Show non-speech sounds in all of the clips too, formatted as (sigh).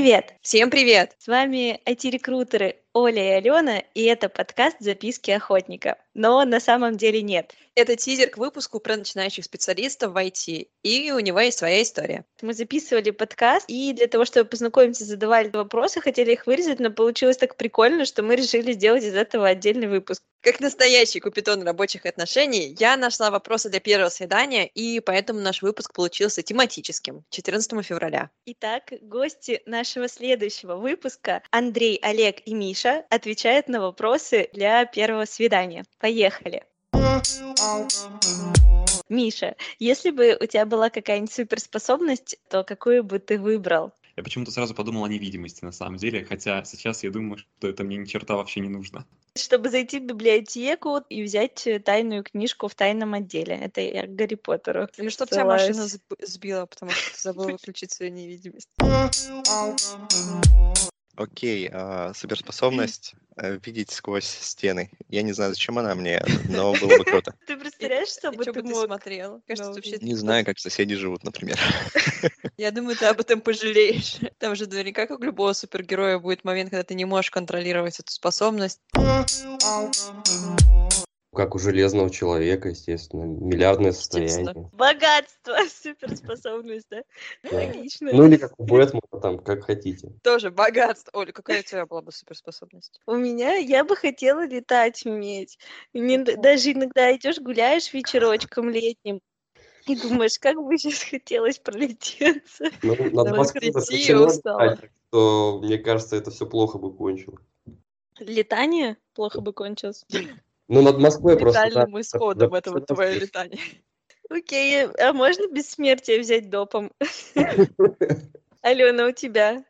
Привет! Всем привет! С вами IT-рекрутеры Оля и Алена, и это подкаст «Записки охотника». Но на самом деле нет. Это тизер к выпуску про начинающих специалистов в IT, и у него есть своя история. Мы записывали подкаст, и для того, чтобы познакомиться, задавали вопросы, хотели их вырезать, но получилось так прикольно, что мы решили сделать из этого отдельный выпуск. Как настоящий купитон рабочих отношений, я нашла вопросы для первого свидания, и поэтому наш выпуск получился тематическим 14 февраля. Итак, гости нашего следующего выпуска Андрей, Олег и Миша отвечают на вопросы для первого свидания. Поехали! Миша, если бы у тебя была какая-нибудь суперспособность, то какую бы ты выбрал? Я почему-то сразу подумал о невидимости на самом деле, хотя сейчас я думаю, что это мне ни черта вообще не нужно. Чтобы зайти в библиотеку и взять тайную книжку в тайном отделе. Это я к Гарри Поттеру. Или чтобы тебя машина сбила, потому что ты забыла выключить свою невидимость. (laughs) Окей, а, суперспособность э, видеть сквозь стены. Я не знаю, зачем она мне, но было бы круто. (laughs) Ты представляешь, что бы ты мог? смотрел? Не знаю, как соседи живут, например. (laughs) Я думаю, ты об этом пожалеешь. (laughs) Там же наверняка, как у любого супергероя, будет момент, когда ты не можешь контролировать эту способность как у железного человека, естественно, миллиардное состояние. Богатство, (laughs) суперспособность, да? Логично. Ну или как у Бэтмена, там, как хотите. Тоже богатство. Оля, какая у тебя была бы суперспособность? У меня, я бы хотела летать уметь. Даже иногда идешь, гуляешь вечерочком летним, и думаешь, как бы сейчас хотелось пролететься. (laughs) Ну, надо Москве что, мне кажется, это все плохо бы кончилось. Летание плохо бы кончилось. (laughs) Ну, над Москвой просто... Летальным исходом это вот твое летание. Окей, а можно бессмертие взять допом? (laughs) Алена, у тебя?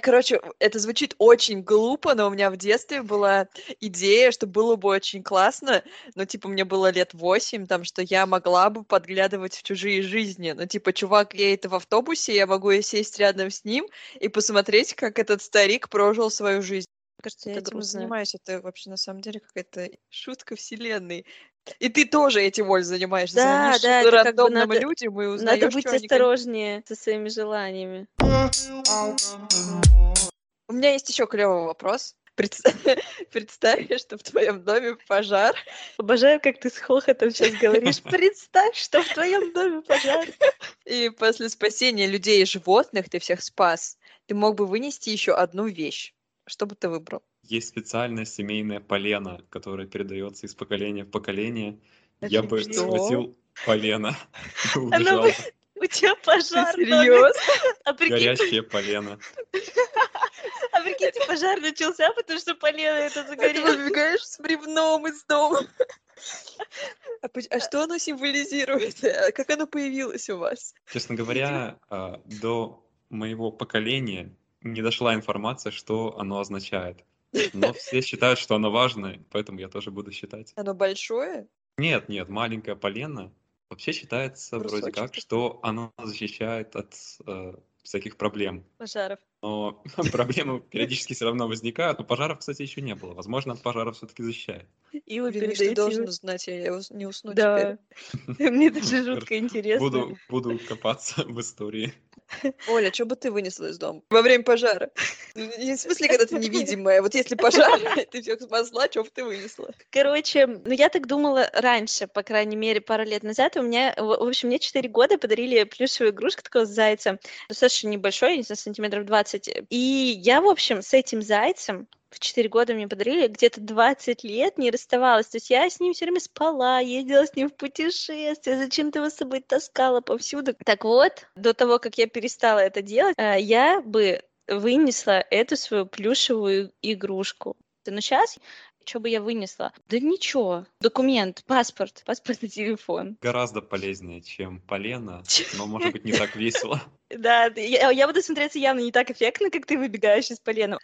Короче, это звучит очень глупо, но у меня в детстве была идея, что было бы очень классно, но, типа, мне было лет восемь, там, что я могла бы подглядывать в чужие жизни. Ну, типа, чувак едет в автобусе, я могу сесть рядом с ним и посмотреть, как этот старик прожил свою жизнь кажется, я этим грустно. занимаюсь. Это вообще на самом деле какая-то шутка вселенной. И ты тоже этим, Оль, занимаешься. Да, Звонишь да, это как бы надо, людям и узнаешь, надо быть осторожнее они... со своими желаниями. У меня есть еще клевый вопрос. Представь, (laughs) представь, что в твоем доме пожар. Обожаю, как ты с хохотом сейчас говоришь. (laughs) Представь, что в твоем доме пожар. И после спасения людей и животных ты всех спас. Ты мог бы вынести еще одну вещь. Что бы ты выбрал? Есть специальная семейная полена, которая передается из поколения в поколение. Я бы что? схватил полено. У тебя пожар. Серьезно? А Горящее полено. (laughs) А прикиньте, пожар начался, потому что полено это загорелось. А ты выбегаешь с бревном из дома. А, а что оно символизирует? Как оно появилось у вас? Честно говоря, а, до моего поколения не дошла информация, что оно означает. (laughs) Но все считают, что оно важное, поэтому я тоже буду считать. Оно большое? Нет, нет, маленькое полено. Вообще считается Брусочек. вроде как, что оно защищает от э, всяких проблем. Пожаров. Но (laughs) проблемы периодически все равно возникают. Но пожаров, кстати, еще не было. Возможно, от пожаров все-таки защищает. И вы Блин, ты должен узнать, я не усну да. теперь. (laughs) Мне даже жутко интересно. Буду, буду копаться (laughs) в истории. Оля, что бы ты вынесла из дома во время пожара? Не в смысле, когда ты невидимая. Вот если пожар, ты всех спасла, что бы ты вынесла? Короче, ну я так думала раньше, по крайней мере, пару лет назад. У меня, в общем, мне 4 года подарили плюшевую игрушку такого зайца. Достаточно небольшой, не знаю, сантиметров 20. И я, в общем, с этим зайцем в 4 года мне подарили, где-то 20 лет не расставалась. То есть я с ним все время спала, ездила с ним в путешествия, зачем-то его с собой таскала повсюду. Так вот, до того, как я перестала это делать, э, я бы вынесла эту свою плюшевую игрушку. Но сейчас что бы я вынесла? Да ничего. Документ, паспорт, паспортный телефон. Гораздо полезнее, чем полено, но может быть не так весело. (laughs) Да, я, я буду смотреться явно не так эффектно, как ты выбегаешь из полена.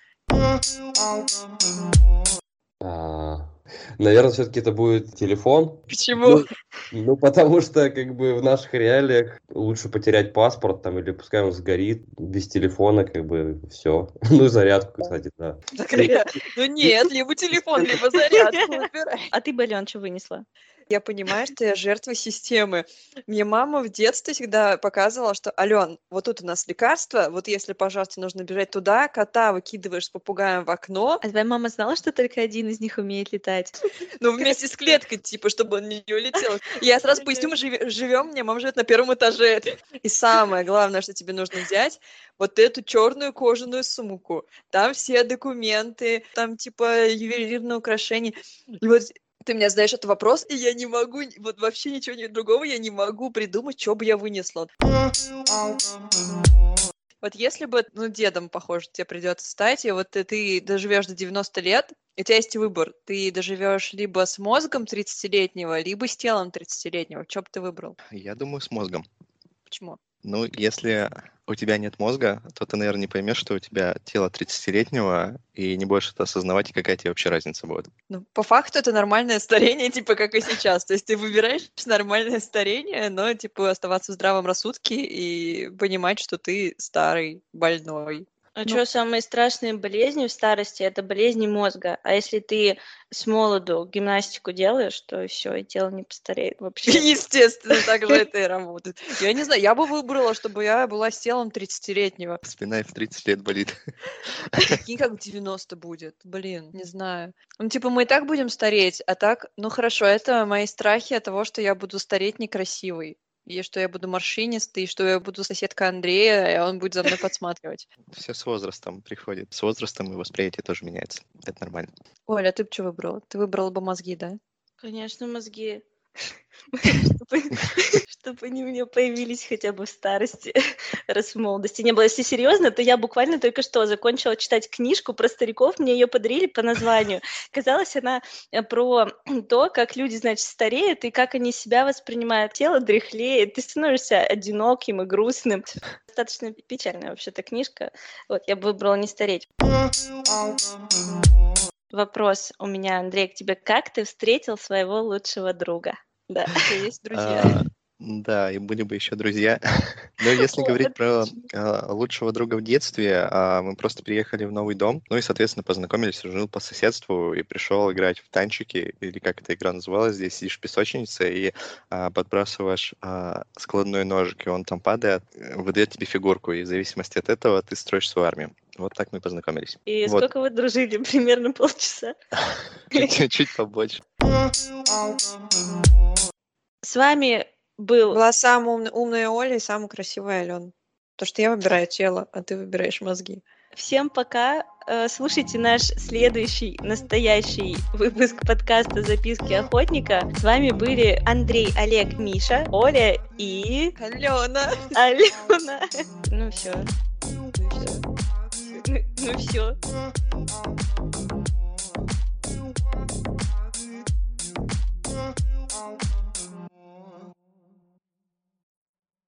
Наверное, все-таки это будет телефон. Почему? Ну, ну, потому что, как бы, в наших реалиях лучше потерять паспорт, там, или пускай он сгорит, без телефона, как бы, все. (laughs) Ну, зарядку, кстати, да. Ну, нет, либо телефон, либо зарядку (laughs) А ты, Бален, что вынесла? Я понимаю, что я жертва системы. Мне мама в детстве всегда показывала, что, Ален, вот тут у нас лекарство, вот если, пожалуйста, нужно бежать туда, кота выкидываешь с попугаем в окно, А твоя мама знала, что только один из них умеет летать? (laughs) ну, вместе с клеткой, типа, чтобы он не улетел. Я сразу поясню, мы живем, мне мама живет на первом этаже. И самое главное, что тебе нужно взять, вот эту черную кожаную сумку. Там все документы, там, типа, ювелирные украшения. И вот ты меня задаешь этот вопрос, и я не могу, вот вообще ничего другого я не могу придумать, что бы я вынесла. Вот если бы, ну, дедом, похоже, тебе придется стать, и вот ты, ты доживешь до 90 лет, и у тебя есть выбор. Ты доживешь либо с мозгом 30-летнего, либо с телом 30-летнего. Что бы ты выбрал? Я думаю, с мозгом. Почему? Ну, если у тебя нет мозга, то ты, наверное, не поймешь, что у тебя тело 30-летнего, и не будешь это осознавать, и какая тебе вообще разница будет. Ну, по факту это нормальное старение, (laughs) типа как и сейчас. То есть ты выбираешь нормальное старение, но типа оставаться в здравом рассудке и понимать, что ты старый, больной. А Ну. что, самые страшные болезни в старости – это болезни мозга. А если ты с молоду гимнастику делаешь, то все, и тело не постареет вообще. (laughs) Естественно, так же это и (laughs) работает. Я не знаю, я бы выбрала, чтобы я была с телом 30-летнего. Спина и в 30 лет болит. Прикинь, как 90 будет. Блин, не знаю. Ну, типа, мы и так будем стареть, а так, ну хорошо, это мои страхи от того, что я буду стареть некрасивой. И что я буду морщинистой, и что я буду соседка Андрея, и он будет за мной подсматривать. (laughs) Все с возрастом приходит. С возрастом и восприятие тоже меняется. Это нормально. Оля, а ты бы что выбрала? Ты выбрала бы мозги, да? Конечно, мозги. (laughs) Чтобы они у меня появились хотя бы в старости, раз в молодости не было. Если серьезно, то я буквально только что закончила читать книжку про стариков, мне ее подарили по названию. Казалось, она э, про то, как люди, значит, стареют и как они себя воспринимают. Тело дряхлеет, ты становишься одиноким и грустным. Достаточно печальная вообще-то книжка. Вот, я бы выбрала не стареть. Вопрос у меня, Андрей, к тебе. Как ты встретил своего лучшего друга? Да. Есть друзья? А, Да, и были бы еще друзья. (laughs) Но если О, говорить про а, лучшего друга в детстве, а, мы просто приехали в новый дом, ну и, соответственно, познакомились, жил по соседству и пришел играть в танчики, или как эта игра называлась, здесь сидишь в песочнице и подбрасываешь складной ножик, и он там падает, э, выдает тебе фигурку, и в зависимости от этого ты строишь свою армию. Вот так мы познакомились. И Вот. сколько вы дружили? (laughs) Примерно полчаса. (laughs) Чуть побольше. С вами был... Была самая умная, умная Оля и самая красивая Алена. То, что я выбираю тело, а ты выбираешь мозги. Всем пока. Э, Слушайте наш следующий настоящий выпуск подкаста «Записки охотника». С вами были Андрей, Олег, Миша, Оля и Алена! Алена. Ну все. Ну все.